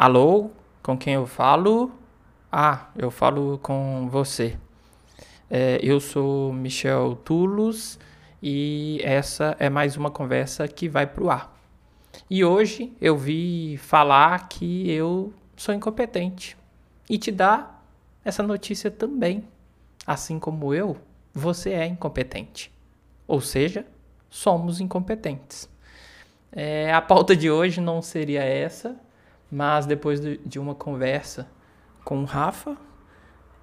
Alô, com quem eu falo? Ah, eu falo com você. É, eu sou Michel Tulos e essa é mais uma conversa que vai pro ar. E hoje eu vi falar que eu sou incompetente e te dar essa notícia também. Assim como eu, você é incompetente. Ou seja, somos incompetentes. É, a pauta de hoje não seria essa, mas depois de uma conversa com o Rafa,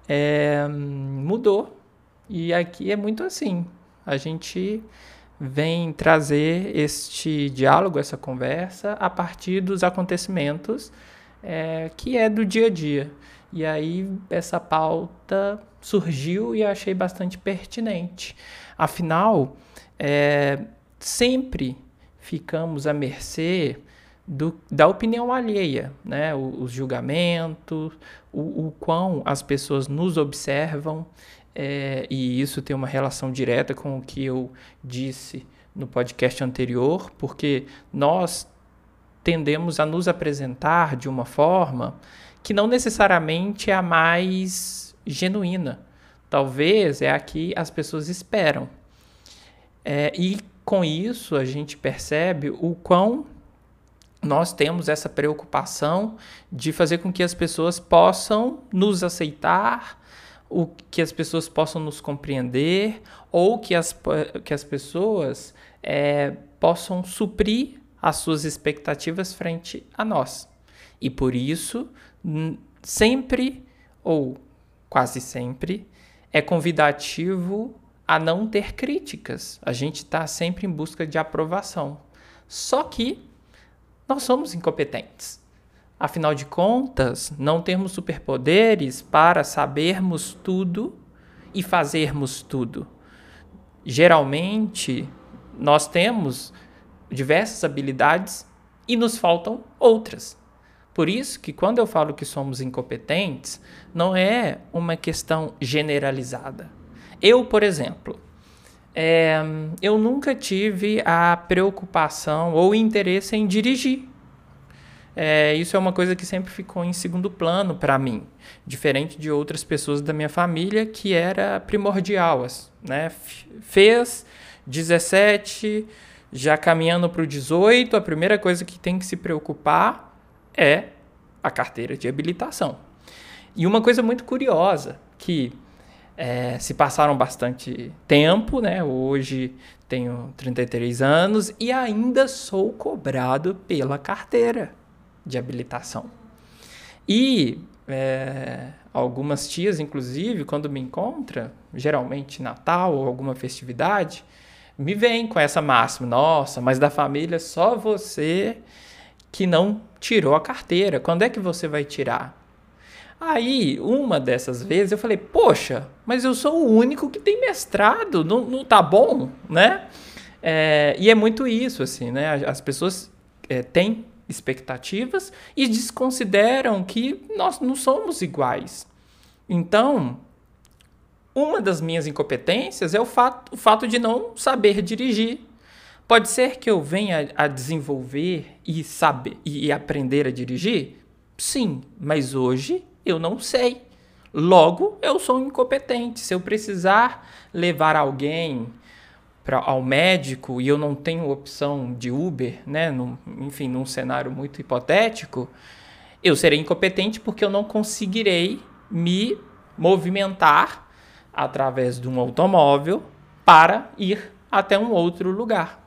é, mudou. E aqui é muito assim. A gente vem trazer este diálogo, essa conversa, a partir dos acontecimentos é, que é do dia a dia. E aí essa pauta surgiu e achei bastante pertinente. Afinal, é, sempre ficamos à mercê do, da opinião alheia, né? Os julgamentos, o, o quão as pessoas nos observam, é, e isso tem uma relação direta com o que eu disse no podcast anterior, porque nós tendemos a nos apresentar de uma forma que não necessariamente é a mais genuína. Talvez é a que as pessoas esperam. É, e com isso a gente percebe o quão nós temos essa preocupação de fazer com que as pessoas possam nos aceitar, o que as pessoas possam nos compreender ou que as, que as pessoas é, possam suprir as suas expectativas frente a nós. E por isso, sempre ou quase sempre, é convidativo a não ter críticas. A gente está sempre em busca de aprovação. Só que nós somos incompetentes. Afinal de contas, não temos superpoderes para sabermos tudo e fazermos tudo. Geralmente, nós temos diversas habilidades e nos faltam outras. Por isso que quando eu falo que somos incompetentes, não é uma questão generalizada. Eu, por exemplo, é, eu nunca tive a preocupação ou interesse em dirigir. É, isso é uma coisa que sempre ficou em segundo plano para mim, diferente de outras pessoas da minha família que era primordial, né? Fez 17, já caminhando para o 18, a primeira coisa que tem que se preocupar é a carteira de habilitação. E uma coisa muito curiosa que é, se passaram bastante tempo, né? Hoje tenho 33 anos e ainda sou cobrado pela carteira de habilitação. E é, algumas tias, inclusive, quando me encontram, geralmente Natal ou alguma festividade, me vêm com essa máxima: nossa, mas da família só você que não tirou a carteira. Quando é que você vai tirar? Aí, uma dessas vezes, eu falei, poxa, mas eu sou o único que tem mestrado, não, não tá bom, né? É, e é muito isso, assim, né? As pessoas é, têm expectativas e desconsideram que nós não somos iguais. Então, uma das minhas incompetências é o fato, o fato de não saber dirigir. Pode ser que eu venha a desenvolver e saber e aprender a dirigir? Sim, mas hoje eu não sei. Logo, eu sou incompetente. Se eu precisar levar alguém pra, ao médico e eu não tenho opção de Uber, né? Num, enfim, num cenário muito hipotético, eu serei incompetente porque eu não conseguirei me movimentar através de um automóvel para ir até um outro lugar.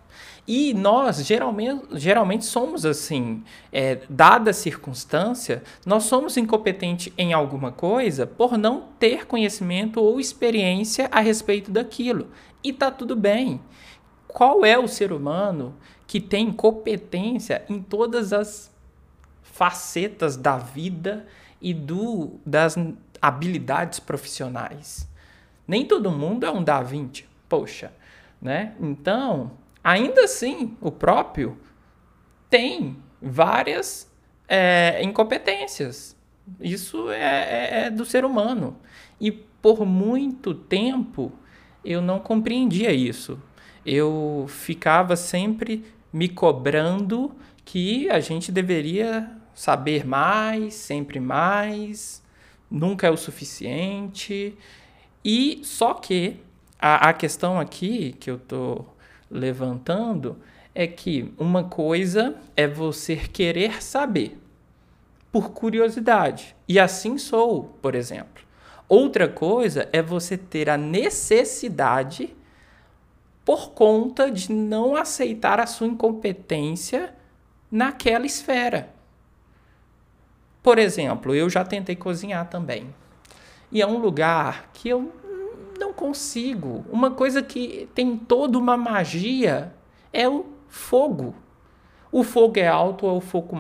E nós, geralmente, geralmente somos assim. É, dada a circunstância, nós somos incompetentes em alguma coisa por não ter conhecimento ou experiência a respeito daquilo. E tá tudo bem. Qual é o ser humano que tem competência em todas as facetas da vida e do, das habilidades profissionais? Nem todo mundo é um Da Vinci, poxa, né? Então, Ainda assim, o próprio tem várias é, incompetências. Isso é, é, é do ser humano. E por muito tempo eu não compreendia isso. Eu ficava sempre me cobrando que a gente deveria saber mais, sempre mais, nunca é o suficiente. E só que a, a questão aqui que eu estou levantando é que uma coisa é você querer saber por curiosidade. E assim sou, por exemplo. Outra coisa é você ter a necessidade por conta de não aceitar a sua incompetência naquela esfera. Por exemplo, eu já tentei cozinhar também. E é um lugar que eu não consigo. Uma coisa que tem toda uma magia é o fogo. O fogo é alto ou o fogo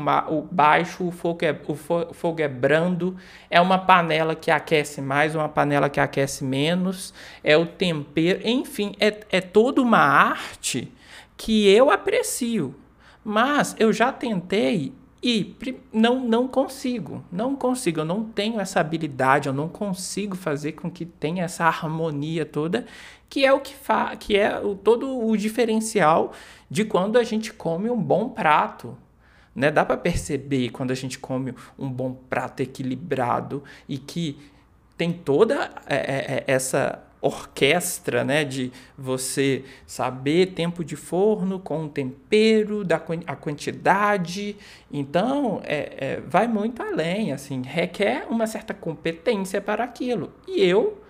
baixo, o fogo, é, o fogo é brando, é uma panela que aquece mais, uma panela que aquece menos, é o tempero, enfim, é, é toda uma arte que eu aprecio. Mas eu já tentei e não, não consigo, não consigo, eu não tenho essa habilidade, eu não consigo fazer com que tenha essa harmonia toda, que é o que fa que é o, todo o diferencial de quando a gente come um bom prato. Né? Dá para perceber quando a gente come um bom prato equilibrado e que tem toda é, é, é essa orquestra, né, de você saber tempo de forno com o tempero, da a quantidade. Então, é, é, vai muito além, assim, requer uma certa competência para aquilo. E eu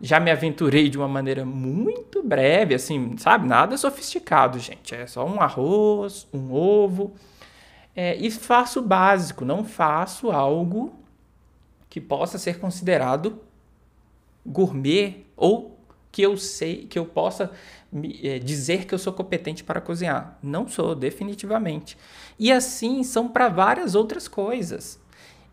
já me aventurei de uma maneira muito breve, assim, sabe? Nada sofisticado, gente. É só um arroz, um ovo. É, e faço básico, não faço algo que possa ser considerado gourmet ou que eu sei, que eu possa é, dizer que eu sou competente para cozinhar. Não sou, definitivamente. E assim são para várias outras coisas.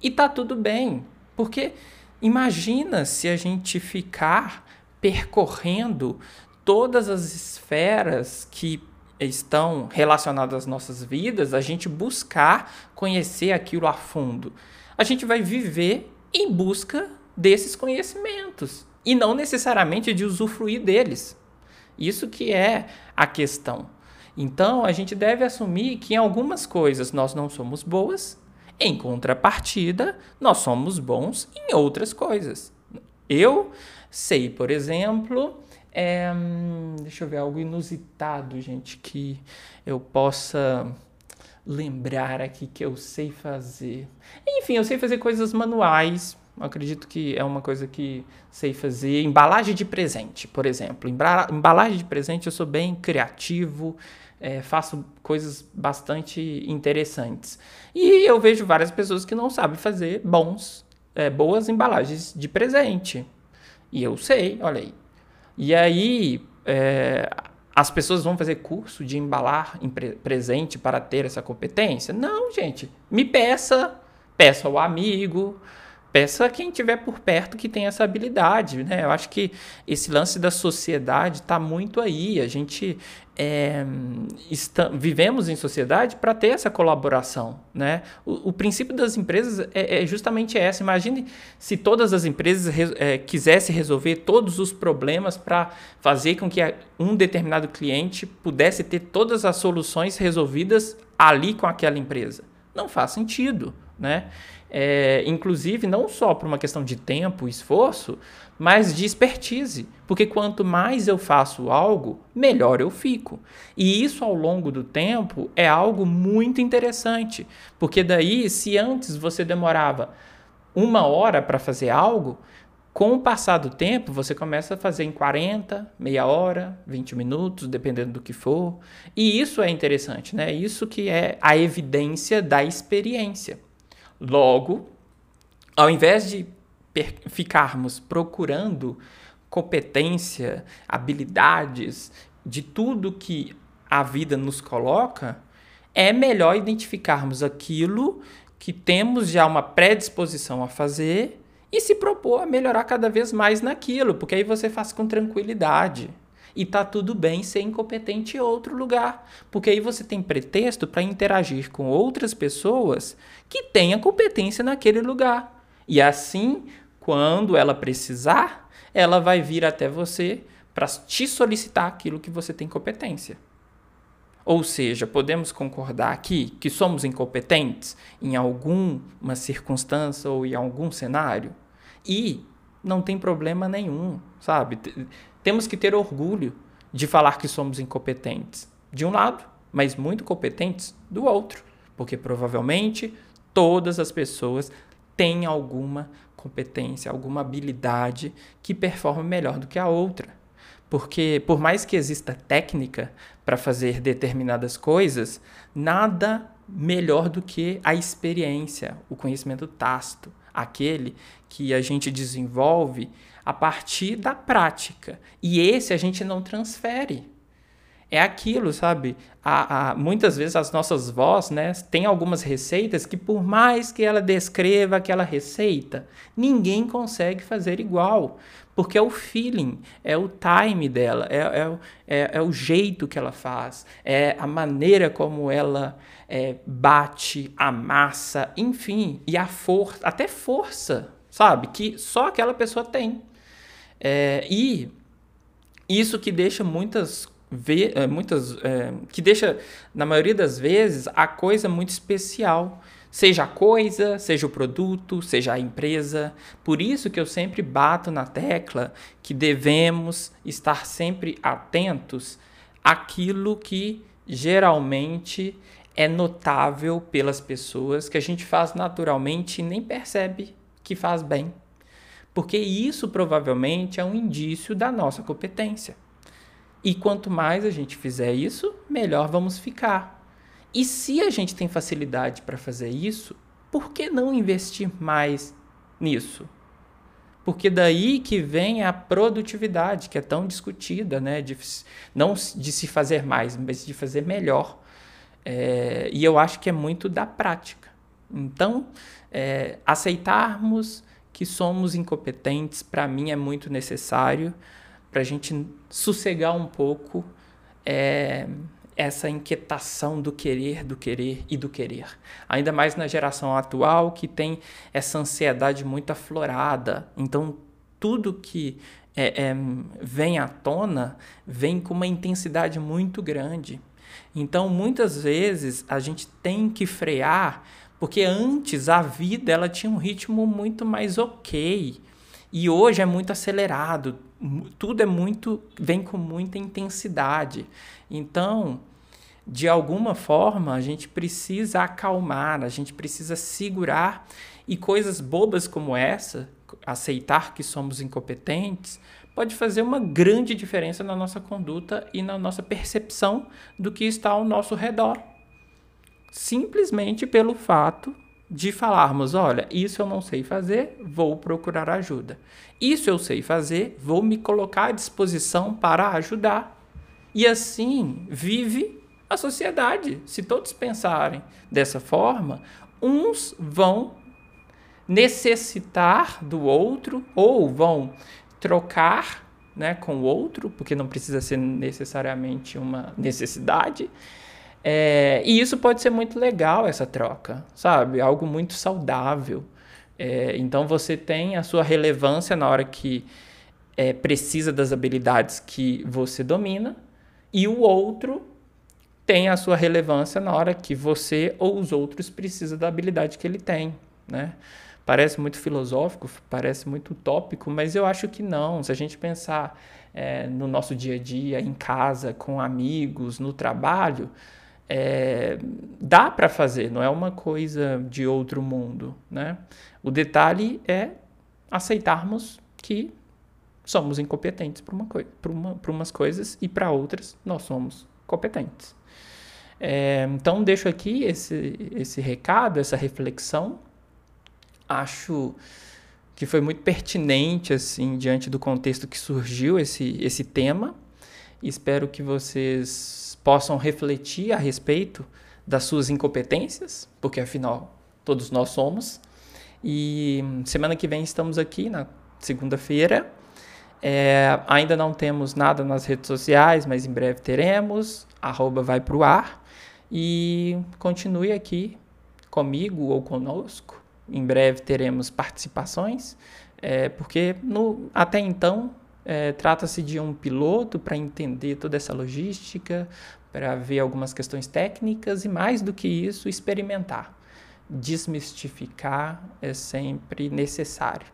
E tá tudo bem, porque imagina se a gente ficar percorrendo todas as esferas que estão relacionadas às nossas vidas, a gente buscar conhecer aquilo a fundo. A gente vai viver em busca desses conhecimentos e não necessariamente de usufruir deles. Isso que é a questão. Então, a gente deve assumir que em algumas coisas nós não somos boas, em contrapartida, nós somos bons em outras coisas. Eu sei, por exemplo, é, deixa eu ver algo inusitado, gente, que eu possa lembrar aqui que eu sei fazer. Enfim, eu sei fazer coisas manuais, acredito que é uma coisa que sei fazer. Embalagem de presente, por exemplo. Embalagem de presente eu sou bem criativo, é, faço coisas bastante interessantes. E eu vejo várias pessoas que não sabem fazer bons, é, boas embalagens de presente. E eu sei, olha aí. E aí, é, as pessoas vão fazer curso de embalar em pre presente para ter essa competência? Não, gente. Me peça, peça ao amigo, peça a quem tiver por perto que tem essa habilidade, né? Eu acho que esse lance da sociedade está muito aí. A gente é, está, vivemos em sociedade para ter essa colaboração, né? O, o princípio das empresas é, é, justamente essa. Imagine se todas as empresas é, quisessem resolver todos os problemas para fazer com que um determinado cliente pudesse ter todas as soluções resolvidas ali com aquela empresa. Não faz sentido, né? é, inclusive não só por uma questão de tempo e esforço, mas de expertise. Porque quanto mais eu faço algo, melhor eu fico. E isso ao longo do tempo é algo muito interessante. Porque daí, se antes você demorava uma hora para fazer algo, com o passar do tempo, você começa a fazer em 40, meia hora, 20 minutos, dependendo do que for. E isso é interessante, né? Isso que é a evidência da experiência. Logo, ao invés de ficarmos procurando competência, habilidades de tudo que a vida nos coloca, é melhor identificarmos aquilo que temos já uma predisposição a fazer e se propor a melhorar cada vez mais naquilo, porque aí você faz com tranquilidade. E tá tudo bem ser incompetente em outro lugar, porque aí você tem pretexto para interagir com outras pessoas que tenham competência naquele lugar. E assim, quando ela precisar, ela vai vir até você para te solicitar aquilo que você tem competência. Ou seja, podemos concordar aqui que somos incompetentes em alguma circunstância ou em algum cenário? E não tem problema nenhum, sabe? Temos que ter orgulho de falar que somos incompetentes, de um lado, mas muito competentes do outro, porque provavelmente todas as pessoas têm alguma competência, alguma habilidade que performa melhor do que a outra. Porque, por mais que exista técnica para fazer determinadas coisas, nada melhor do que a experiência, o conhecimento tácito, aquele que a gente desenvolve a partir da prática. E esse a gente não transfere. É aquilo, sabe? A, a, muitas vezes as nossas vozes, né, tem algumas receitas que por mais que ela descreva aquela receita, ninguém consegue fazer igual, porque é o feeling, é o time dela, é, é, é, é o jeito que ela faz, é a maneira como ela é, bate, amassa, enfim, e a força, até força, sabe? Que só aquela pessoa tem. É, e isso que deixa muitas Vê, é, muitas é, que deixa na maioria das vezes a coisa muito especial. Seja a coisa seja o produto seja a empresa. Por isso que eu sempre bato na tecla que devemos estar sempre atentos àquilo que geralmente é notável pelas pessoas que a gente faz naturalmente e nem percebe que faz bem. Porque isso provavelmente é um indício da nossa competência e quanto mais a gente fizer isso, melhor vamos ficar. E se a gente tem facilidade para fazer isso, por que não investir mais nisso? Porque daí que vem a produtividade, que é tão discutida, né? De, não de se fazer mais, mas de fazer melhor. É, e eu acho que é muito da prática. Então, é, aceitarmos que somos incompetentes, para mim, é muito necessário para a gente sossegar um pouco é, essa inquietação do querer, do querer e do querer. Ainda mais na geração atual que tem essa ansiedade muito aflorada. Então, tudo que é, é, vem à tona vem com uma intensidade muito grande. Então, muitas vezes a gente tem que frear, porque antes a vida ela tinha um ritmo muito mais ok. E hoje é muito acelerado, tudo é muito vem com muita intensidade. Então, de alguma forma, a gente precisa acalmar, a gente precisa segurar e coisas bobas como essa, aceitar que somos incompetentes, pode fazer uma grande diferença na nossa conduta e na nossa percepção do que está ao nosso redor. Simplesmente pelo fato de falarmos: olha, isso eu não sei fazer, vou procurar ajuda. Isso eu sei fazer, vou me colocar à disposição para ajudar. E assim vive a sociedade. Se todos pensarem dessa forma, uns vão necessitar do outro ou vão trocar né, com o outro, porque não precisa ser necessariamente uma necessidade. É, e isso pode ser muito legal, essa troca, sabe? Algo muito saudável. É, então você tem a sua relevância na hora que é, precisa das habilidades que você domina, e o outro tem a sua relevância na hora que você ou os outros precisam da habilidade que ele tem, né? Parece muito filosófico, parece muito utópico, mas eu acho que não. Se a gente pensar é, no nosso dia a dia, em casa, com amigos, no trabalho, é, dá para fazer, não é uma coisa de outro mundo, né? O detalhe é aceitarmos que somos incompetentes para uma uma, umas coisas e para outras nós somos competentes. É, então deixo aqui esse, esse recado, essa reflexão. Acho que foi muito pertinente assim diante do contexto que surgiu esse, esse tema. Espero que vocês possam refletir a respeito das suas incompetências, porque afinal todos nós somos. E semana que vem estamos aqui na segunda-feira. É, ainda não temos nada nas redes sociais, mas em breve teremos. Arroba vai pro ar. E continue aqui comigo ou conosco. Em breve teremos participações, é, porque no, até então É, Trata-se de um piloto para entender toda essa logística, para ver algumas questões técnicas e, mais do que isso, experimentar. Desmistificar é sempre necessário.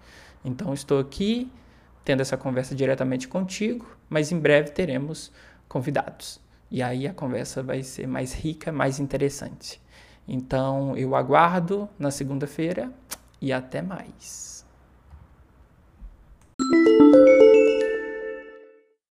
Então, estou aqui tendo essa conversa diretamente contigo, mas em breve teremos convidados. E aí a conversa vai ser mais rica, mais interessante. Então, eu aguardo na segunda-feira e até mais.